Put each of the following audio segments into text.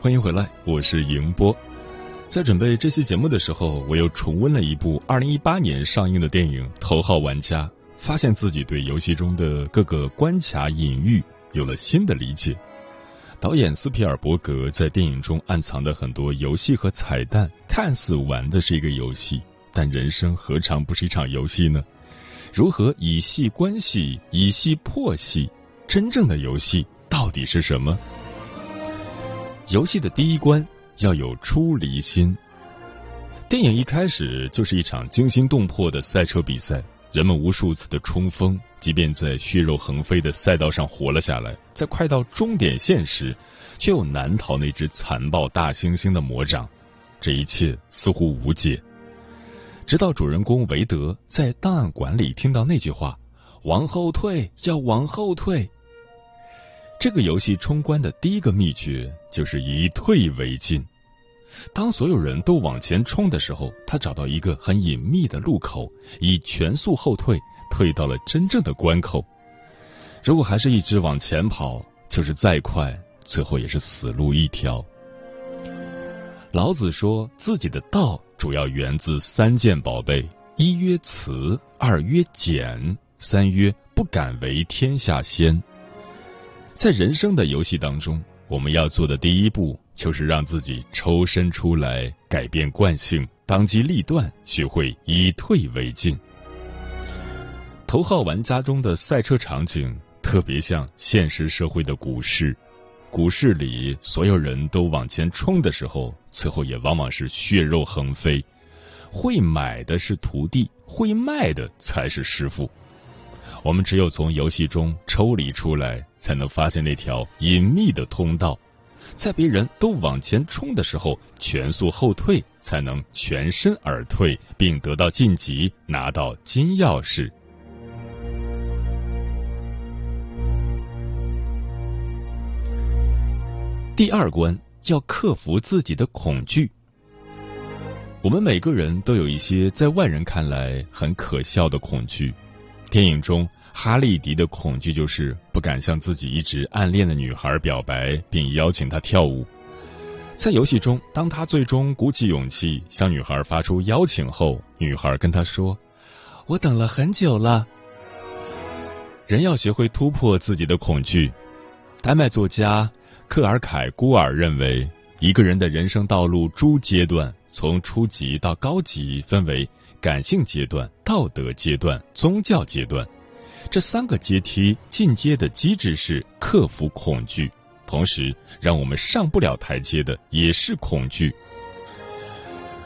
欢迎回来，我是迎波。在准备这期节目的时候，我又重温了一部二零一八年上映的电影《头号玩家》，发现自己对游戏中的各个关卡隐喻有了新的理解。导演斯皮尔伯格在电影中暗藏的很多游戏和彩蛋，看似玩的是一个游戏，但人生何尝不是一场游戏呢？如何以戏关系，以戏破戏？真正的游戏到底是什么？游戏的第一关要有出离心。电影一开始就是一场惊心动魄的赛车比赛，人们无数次的冲锋，即便在血肉横飞的赛道上活了下来，在快到终点线时，却又难逃那只残暴大猩猩的魔掌。这一切似乎无解，直到主人公韦德在档案馆里听到那句话：“往后退，要往后退。”这个游戏冲关的第一个秘诀就是以退为进。当所有人都往前冲的时候，他找到一个很隐秘的路口，以全速后退，退到了真正的关口。如果还是一直往前跑，就是再快，最后也是死路一条。老子说自己的道主要源自三件宝贝：一曰慈，二曰俭，三曰不敢为天下先。在人生的游戏当中，我们要做的第一步就是让自己抽身出来，改变惯性，当机立断，学会以退为进。头号玩家中的赛车场景特别像现实社会的股市，股市里所有人都往前冲的时候，最后也往往是血肉横飞。会买的是徒弟，会卖的才是师傅。我们只有从游戏中抽离出来。才能发现那条隐秘的通道，在别人都往前冲的时候，全速后退，才能全身而退，并得到晋级，拿到金钥匙。第二关要克服自己的恐惧。我们每个人都有一些在外人看来很可笑的恐惧，电影中。哈利迪的恐惧就是不敢向自己一直暗恋的女孩表白，并邀请她跳舞。在游戏中，当他最终鼓起勇气向女孩发出邀请后，女孩跟他说：“我等了很久了。”人要学会突破自己的恐惧。丹麦作家克尔凯孤尔认为，一个人的人生道路诸阶段，从初级到高级，分为感性阶段、道德阶段、宗教阶段。这三个阶梯进阶的机制是克服恐惧，同时让我们上不了台阶的也是恐惧。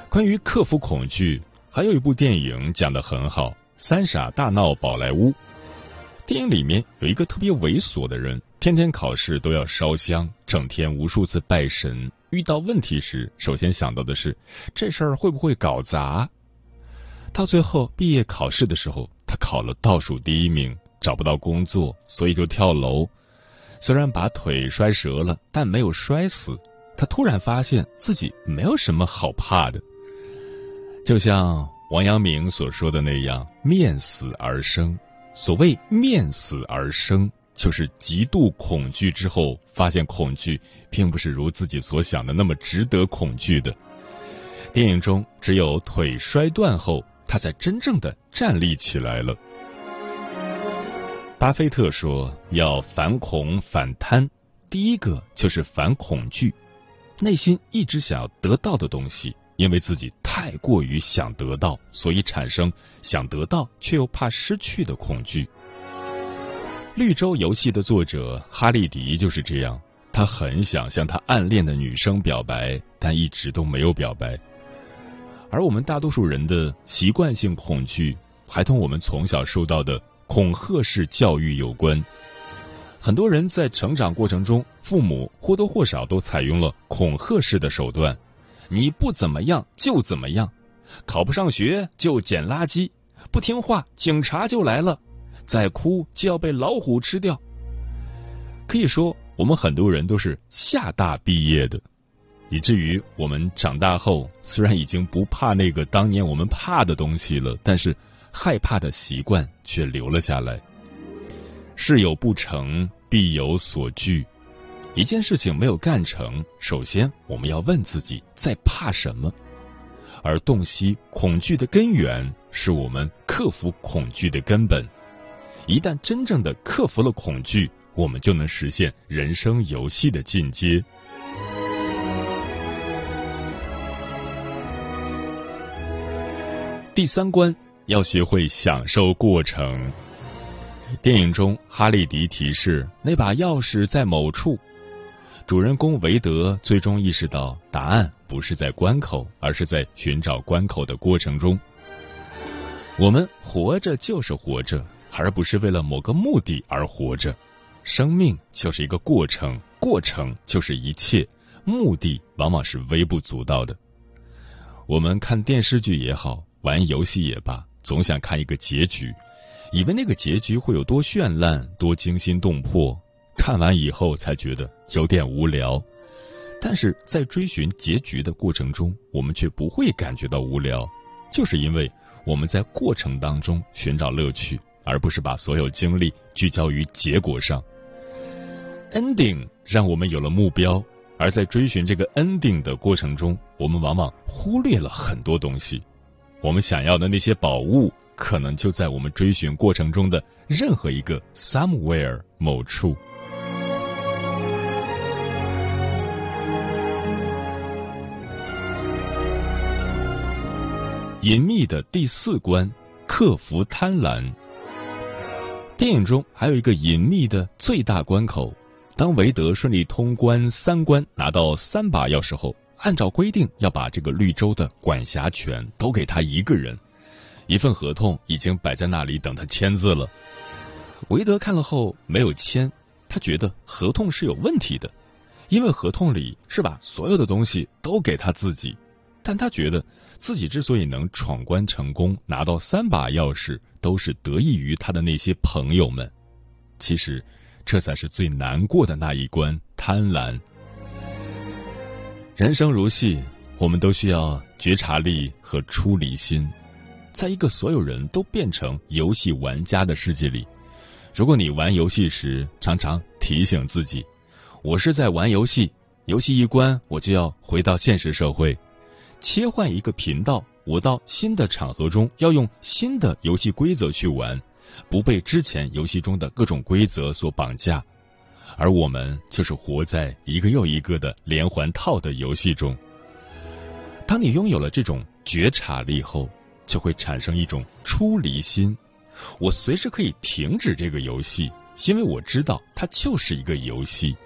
关于克服恐惧，还有一部电影讲的很好，《三傻大闹宝莱坞》。电影里面有一个特别猥琐的人，天天考试都要烧香，整天无数次拜神。遇到问题时，首先想到的是这事儿会不会搞砸。到最后毕业考试的时候。考了倒数第一名，找不到工作，所以就跳楼。虽然把腿摔折了，但没有摔死。他突然发现自己没有什么好怕的，就像王阳明所说的那样：“面死而生。”所谓“面死而生”，就是极度恐惧之后，发现恐惧并不是如自己所想的那么值得恐惧的。电影中只有腿摔断后。他才真正的站立起来了。巴菲特说：“要反恐反贪，第一个就是反恐惧，内心一直想要得到的东西，因为自己太过于想得到，所以产生想得到却又怕失去的恐惧。绿洲游戏的作者哈利迪就是这样，他很想向他暗恋的女生表白，但一直都没有表白。而我们大多数人的习惯性恐惧，还同我们从小受到的恐吓式教育有关。很多人在成长过程中，父母或多或少都采用了恐吓式的手段：你不怎么样就怎么样，考不上学就捡垃圾，不听话警察就来了。再哭就要被老虎吃掉。可以说，我们很多人都是厦大毕业的，以至于我们长大后虽然已经不怕那个当年我们怕的东西了，但是害怕的习惯却留了下来。事有不成，必有所惧。一件事情没有干成，首先我们要问自己在怕什么，而洞悉恐惧的根源，是我们克服恐惧的根本。一旦真正的克服了恐惧，我们就能实现人生游戏的进阶。第三关要学会享受过程。电影中，哈利迪提示那把钥匙在某处，主人公韦德最终意识到答案不是在关口，而是在寻找关口的过程中。我们活着就是活着。而不是为了某个目的而活着，生命就是一个过程，过程就是一切，目的往往是微不足道的。我们看电视剧也好，玩游戏也罢，总想看一个结局，以为那个结局会有多绚烂、多惊心动魄，看完以后才觉得有点无聊。但是在追寻结局的过程中，我们却不会感觉到无聊，就是因为我们在过程当中寻找乐趣。而不是把所有精力聚焦于结果上。ending 让我们有了目标，而在追寻这个 ending 的过程中，我们往往忽略了很多东西。我们想要的那些宝物，可能就在我们追寻过程中的任何一个 somewhere 某处。隐秘的第四关：克服贪婪。电影中还有一个隐秘的最大关口，当韦德顺利通关三关，拿到三把钥匙后，按照规定要把这个绿洲的管辖权都给他一个人。一份合同已经摆在那里等他签字了。韦德看了后没有签，他觉得合同是有问题的，因为合同里是把所有的东西都给他自己。但他觉得自己之所以能闯关成功，拿到三把钥匙，都是得益于他的那些朋友们。其实，这才是最难过的那一关——贪婪。人生如戏，我们都需要觉察力和出离心。在一个所有人都变成游戏玩家的世界里，如果你玩游戏时常常提醒自己：“我是在玩游戏，游戏一关，我就要回到现实社会。”切换一个频道，我到新的场合中要用新的游戏规则去玩，不被之前游戏中的各种规则所绑架。而我们就是活在一个又一个的连环套的游戏中。当你拥有了这种觉察力后，就会产生一种出离心。我随时可以停止这个游戏，因为我知道它就是一个游戏。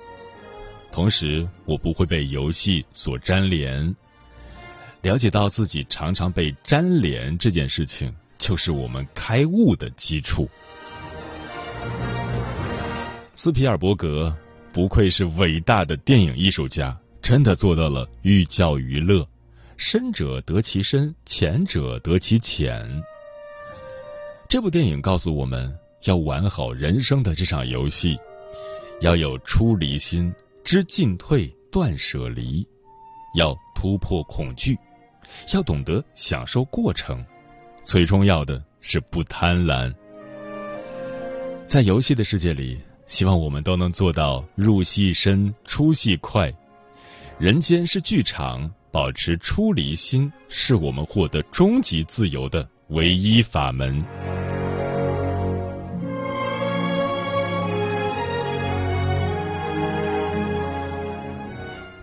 同时，我不会被游戏所粘连。了解到自己常常被粘连这件事情，就是我们开悟的基础。斯皮尔伯格不愧是伟大的电影艺术家，真的做到了寓教于乐，深者得其深，浅者得其浅。这部电影告诉我们要玩好人生的这场游戏，要有出离心，知进退，断舍离，要突破恐惧。要懂得享受过程，最重要的是不贪婪。在游戏的世界里，希望我们都能做到入戏深、出戏快。人间是剧场，保持出离心，是我们获得终极自由的唯一法门。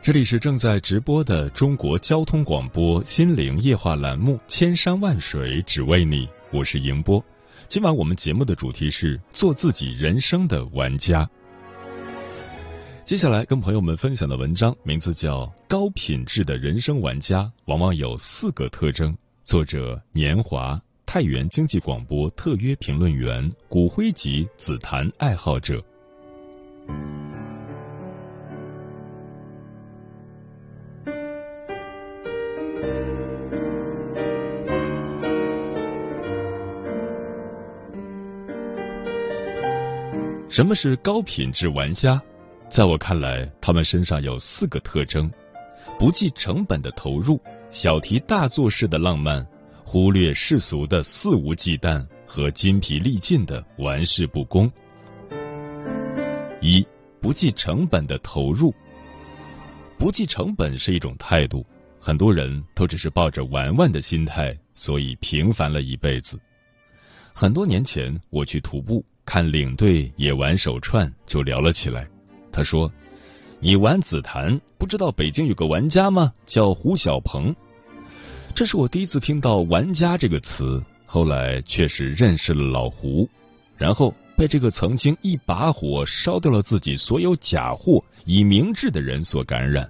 这里是正在直播的中国交通广播心灵夜话栏目《千山万水只为你》，我是迎波。今晚我们节目的主题是做自己人生的玩家。接下来跟朋友们分享的文章名字叫《高品质的人生玩家往往有四个特征》，作者年华，太原经济广播特约评论员，骨灰级紫檀爱好者。什么是高品质玩家？在我看来，他们身上有四个特征：不计成本的投入，小题大做式的浪漫，忽略世俗的肆无忌惮和筋疲力尽的玩世不恭。一、不计成本的投入。不计成本是一种态度，很多人都只是抱着玩玩的心态，所以平凡了一辈子。很多年前，我去徒步。看领队也玩手串，就聊了起来。他说：“你玩紫檀，不知道北京有个玩家吗？叫胡小鹏。”这是我第一次听到“玩家”这个词。后来确实认识了老胡，然后被这个曾经一把火烧掉了自己所有假货以明志的人所感染，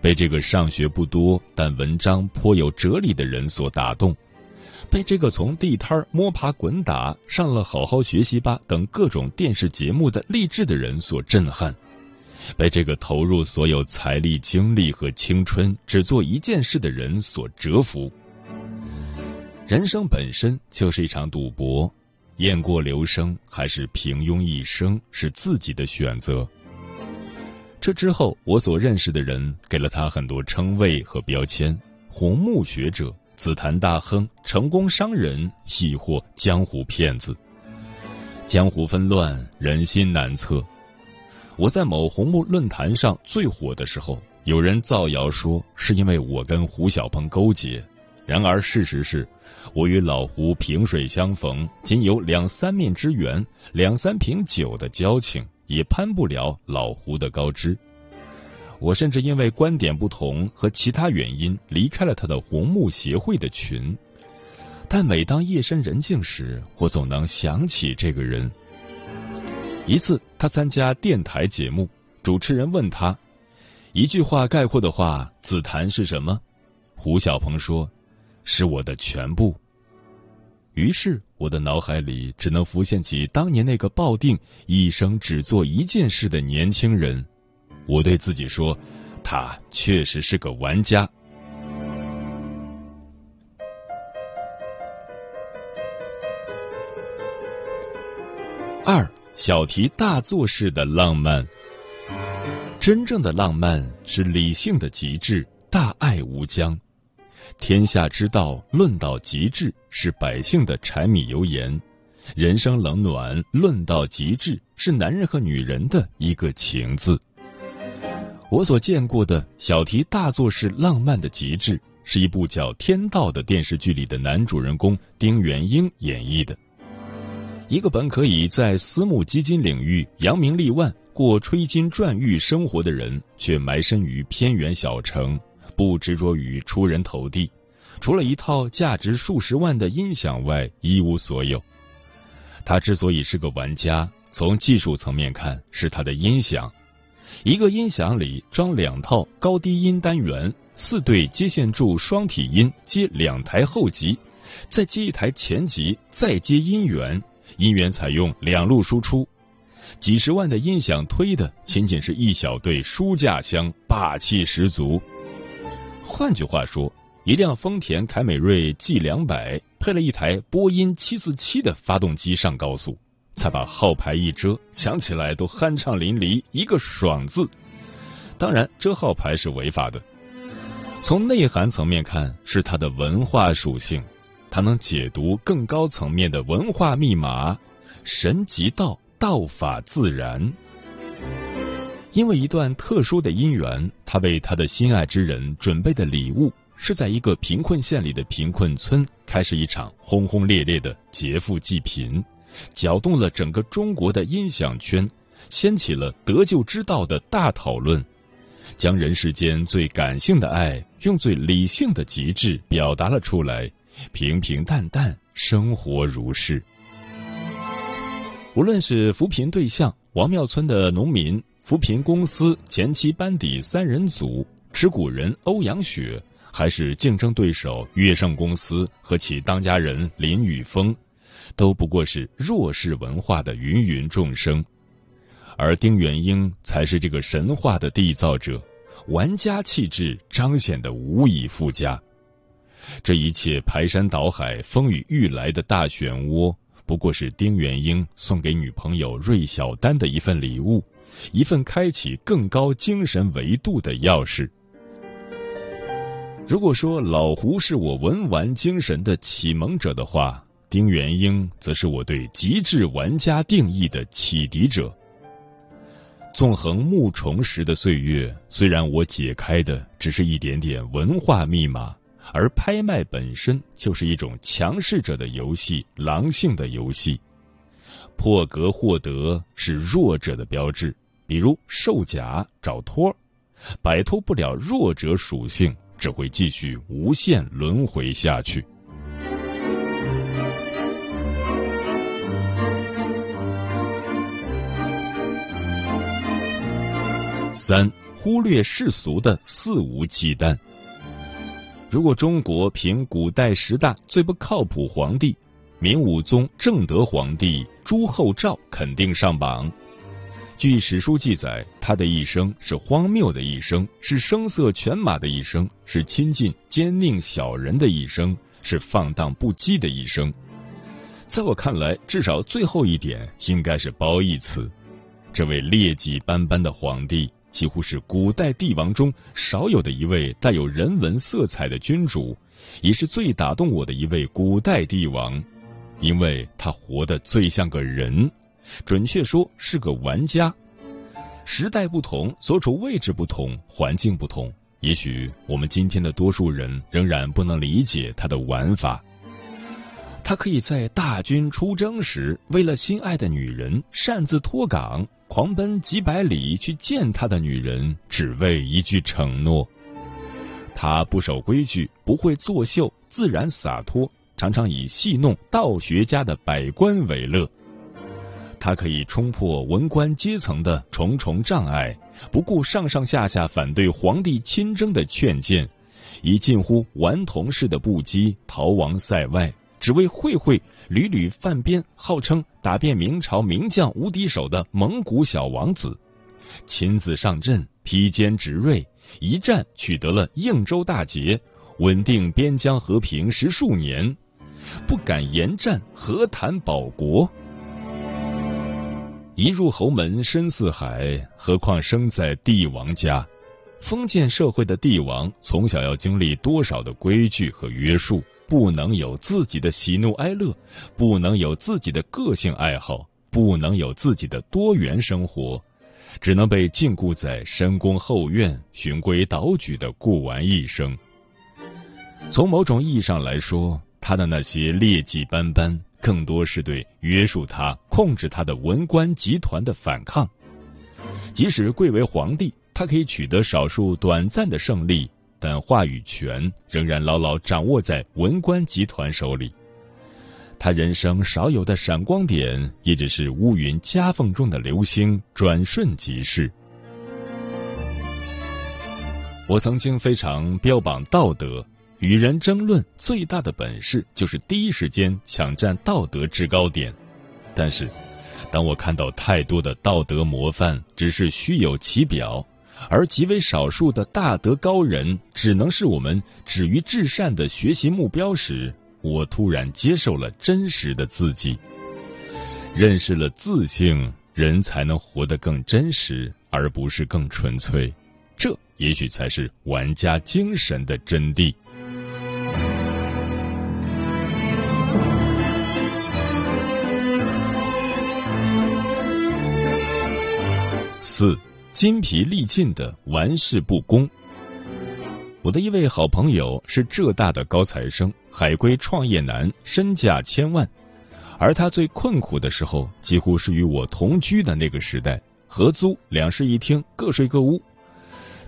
被这个上学不多但文章颇有哲理的人所打动。被这个从地摊摸爬滚打上了好好学习吧等各种电视节目的励志的人所震撼，被这个投入所有财力、精力和青春只做一件事的人所折服。人生本身就是一场赌博，雁过留声还是平庸一生是自己的选择。这之后，我所认识的人给了他很多称谓和标签：红木学者。紫檀大亨、成功商人，亦或江湖骗子。江湖纷乱，人心难测。我在某红木论坛上最火的时候，有人造谣说是因为我跟胡小鹏勾结。然而事实是，我与老胡萍水相逢，仅有两三面之缘，两三瓶酒的交情，也攀不了老胡的高枝。我甚至因为观点不同和其他原因离开了他的红木协会的群，但每当夜深人静时，我总能想起这个人。一次，他参加电台节目，主持人问他一句话概括的话：“紫檀是什么？”胡小鹏说：“是我的全部。”于是，我的脑海里只能浮现起当年那个抱定一生只做一件事的年轻人。我对自己说，他确实是个玩家。二小题大做式的浪漫，真正的浪漫是理性的极致，大爱无疆。天下之道，论到极致，是百姓的柴米油盐；人生冷暖，论到极致，是男人和女人的一个情字。我所见过的小题大做式浪漫的极致，是一部叫《天道》的电视剧里的男主人公丁元英演绎的。一个本可以在私募基金领域扬名立万、过吹金赚玉生活的人，却埋身于偏远小城，不执着于出人头地，除了一套价值数十万的音响外，一无所有。他之所以是个玩家，从技术层面看，是他的音响。一个音响里装两套高低音单元，四对接线柱双体音接两台后级，再接一台前级，再接音源。音源采用两路输出，几十万的音响推的仅仅是一小对书架箱，霸气十足。换句话说，一辆丰田凯美瑞 G 两百配了一台波音七四七的发动机上高速。才把号牌一遮，想起来都酣畅淋漓，一个爽字。当然，遮号牌是违法的。从内涵层面看，是它的文化属性，它能解读更高层面的文化密码。神即道，道法自然。因为一段特殊的姻缘，他为他的心爱之人准备的礼物，是在一个贫困县里的贫困村开始一场轰轰烈烈的劫富济贫。搅动了整个中国的音响圈，掀起了得救之道的大讨论。将人世间最感性的爱用最理性的极致表达了出来，平平淡淡，生活如是。无论是扶贫对象王庙村的农民、扶贫公司前期班底三人组持股人欧阳雪，还是竞争对手粤盛公司和其当家人林宇峰，都不过是弱势文化的芸芸众生，而丁元英才是这个神话的缔造者，玩家气质彰显的无以复加。这一切排山倒海、风雨欲来的大漩涡。不过是丁元英送给女朋友芮小丹的一份礼物，一份开启更高精神维度的钥匙。如果说老胡是我文玩精神的启蒙者的话，丁元英则是我对极致玩家定义的启迪者。纵横木虫时的岁月，虽然我解开的只是一点点文化密码。而拍卖本身就是一种强势者的游戏，狼性的游戏。破格获得是弱者的标志，比如售假、找托，摆脱不了弱者属性，只会继续无限轮回下去。三，忽略世俗的肆无忌惮。如果中国评古代十大最不靠谱皇帝，明武宗正德皇帝朱厚照肯定上榜。据史书记载，他的一生是荒谬的一生，是声色犬马的一生，是亲近奸佞小人的一生，是放荡不羁的一生。在我看来，至少最后一点应该是褒义词。这位劣迹斑斑的皇帝。几乎是古代帝王中少有的一位带有人文色彩的君主，也是最打动我的一位古代帝王，因为他活得最像个人，准确说是个玩家。时代不同，所处位置不同，环境不同，也许我们今天的多数人仍然不能理解他的玩法。他可以在大军出征时，为了心爱的女人擅自脱岗。狂奔几百里去见他的女人，只为一句承诺。他不守规矩，不会作秀，自然洒脱，常常以戏弄道学家的百官为乐。他可以冲破文官阶层的重重障碍，不顾上上下下反对皇帝亲征的劝谏，以近乎顽童式的不羁逃亡塞外。只为会会屡屡犯边，号称打遍明朝名将无敌手的蒙古小王子，亲自上阵披坚执锐，一战取得了应州大捷，稳定边疆和平十数年，不敢言战，何谈保国？一入侯门深似海，何况生在帝王家？封建社会的帝王，从小要经历多少的规矩和约束？不能有自己的喜怒哀乐，不能有自己的个性爱好，不能有自己的多元生活，只能被禁锢在深宫后院，循规蹈矩的过完一生。从某种意义上来说，他的那些劣迹斑斑，更多是对约束他、控制他的文官集团的反抗。即使贵为皇帝，他可以取得少数短暂的胜利。但话语权仍然牢牢掌握在文官集团手里。他人生少有的闪光点，也只是乌云夹缝中的流星，转瞬即逝。我曾经非常标榜道德，与人争论最大的本事就是第一时间抢占道德制高点。但是，当我看到太多的道德模范只是虚有其表。而极为少数的大德高人，只能是我们止于至善的学习目标时，我突然接受了真实的自己，认识了自性，人才能活得更真实，而不是更纯粹。这也许才是玩家精神的真谛。四。筋疲力尽的玩世不恭。我的一位好朋友是浙大的高材生，海归创业男，身价千万。而他最困苦的时候，几乎是与我同居的那个时代，合租两室一厅，各睡各屋。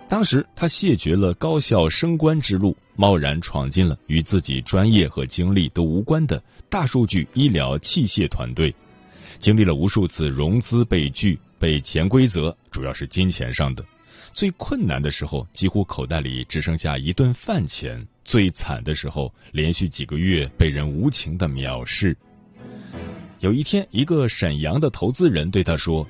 当时他谢绝了高校升官之路，贸然闯进了与自己专业和经历都无关的大数据医疗器械团队，经历了无数次融资被拒、被潜规则，主要是金钱上的。最困难的时候，几乎口袋里只剩下一顿饭钱；最惨的时候，连续几个月被人无情的藐视。有一天，一个沈阳的投资人对他说：“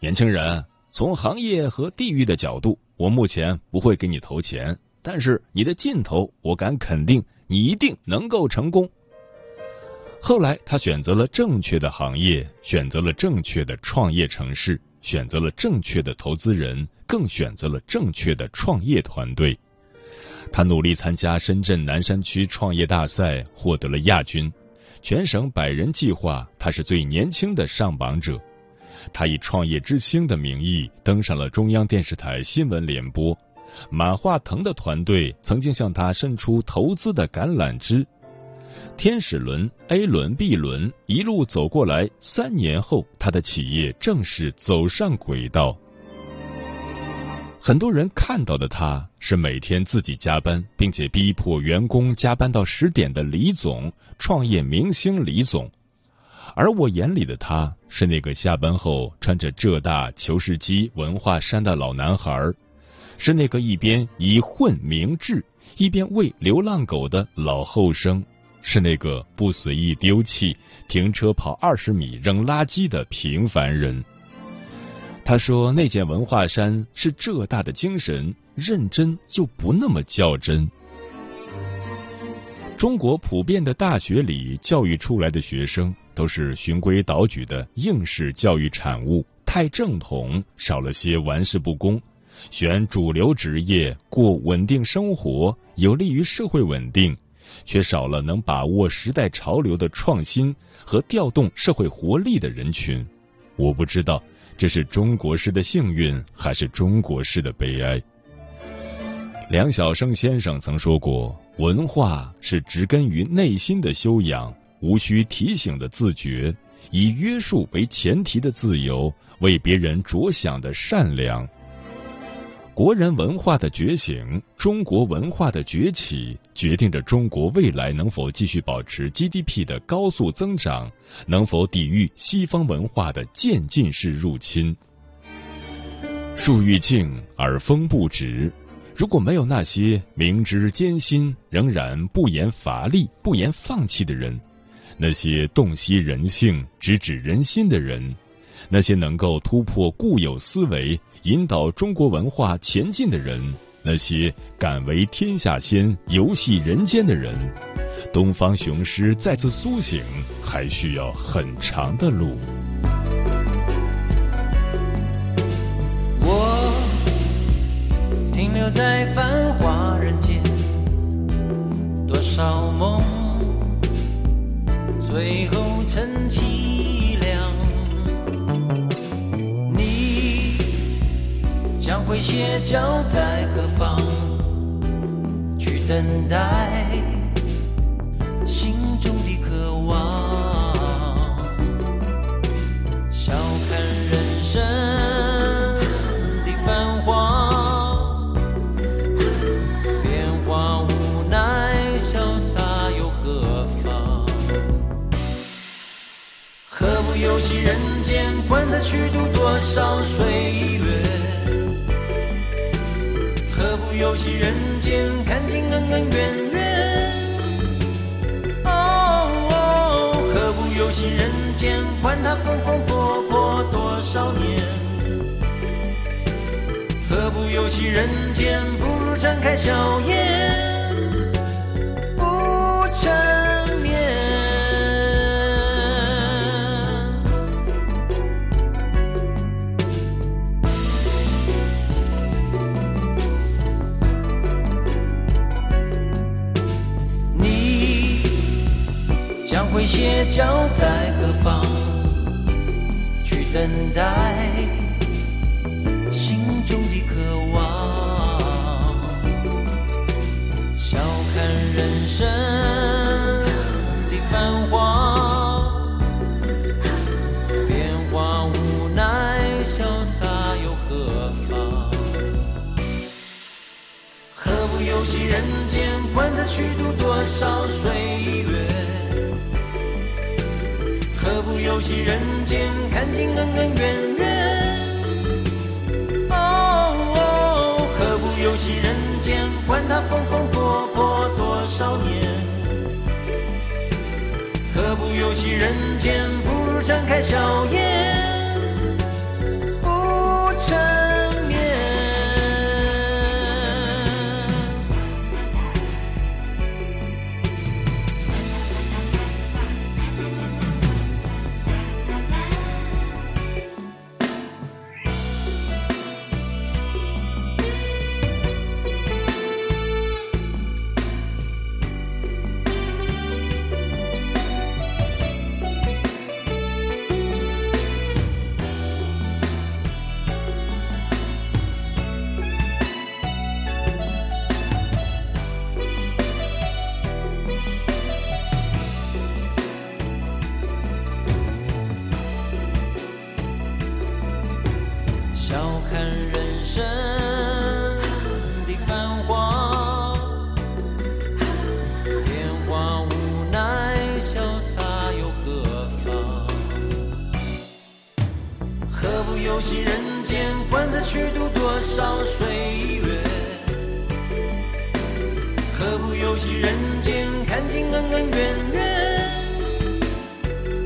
年轻人，从行业和地域的角度，我目前不会给你投钱，但是你的劲头，我敢肯定，你一定能够成功。”后来，他选择了正确的行业，选择了正确的创业城市，选择了正确的投资人，更选择了正确的创业团队。他努力参加深圳南山区创业大赛，获得了亚军。全省百人计划，他是最年轻的上榜者。他以创业之星的名义登上了中央电视台新闻联播。马化腾的团队曾经向他伸出投资的橄榄枝。天使轮、A 轮、B 轮一路走过来，三年后，他的企业正式走上轨道。很多人看到的他是每天自己加班，并且逼迫员工加班到十点的李总，创业明星李总。而我眼里的他是那个下班后穿着浙大、求是机、文化衫的老男孩，是那个一边以混明志，一边喂流浪狗的老后生，是那个不随意丢弃、停车跑二十米扔垃圾的平凡人。他说：“那件文化衫是浙大的精神，认真又不那么较真。中国普遍的大学里教育出来的学生都是循规蹈矩的应试教育产物，太正统，少了些玩世不恭。选主流职业，过稳定生活，有利于社会稳定，却少了能把握时代潮流的创新和调动社会活力的人群。我不知道。”这是中国式的幸运，还是中国式的悲哀？梁晓声先生曾说过：“文化是植根于内心的修养，无需提醒的自觉，以约束为前提的自由，为别人着想的善良。”国人文化的觉醒，中国文化的崛起，决定着中国未来能否继续保持 GDP 的高速增长，能否抵御西方文化的渐进式入侵。树欲静而风不止，如果没有那些明知艰辛仍然不言乏力、不言放弃的人，那些洞悉人性、直指人心的人。那些能够突破固有思维、引导中国文化前进的人，那些敢为天下先、游戏人间的人，东方雄狮再次苏醒，还需要很长的路。我停留在繁华人间，多少梦，最后成凄凉。将会歇脚在何方？去等待心中的渴望。笑看人生的繁华，变化无奈，潇洒又何妨？何不游戏人间，管他虚度多少岁游戏人间，看尽恩恩怨怨。哦，何不游戏人间，管他风风波波多少年？何不游戏人间，不如展开笑颜，会歇脚在何方？去等待心中的渴望。笑看人生的繁华，变化无奈，潇洒又何妨？何不游戏人间，管他虚度多少岁游戏人间，看尽恩恩怨怨。哦，何不游戏人间，管他风风波波多少年。何不游戏人间，不如展开笑颜，虚度多少岁月？何不游戏人间，看尽恩恩怨怨？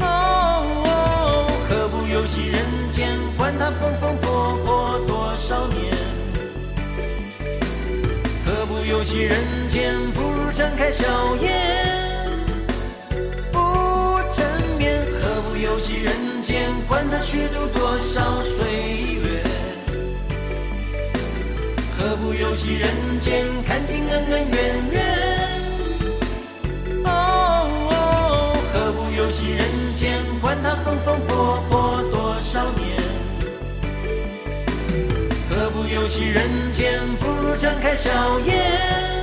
哦，何不游戏人间，管他风风波波多少年？何不游戏人间，不如展开笑颜，不正面。何不游戏人间，管他虚度多少岁游戏人间，看尽恩恩怨怨？哦，何不游戏人间，管他风风波波多少年？何不游戏人间，不如展开笑颜，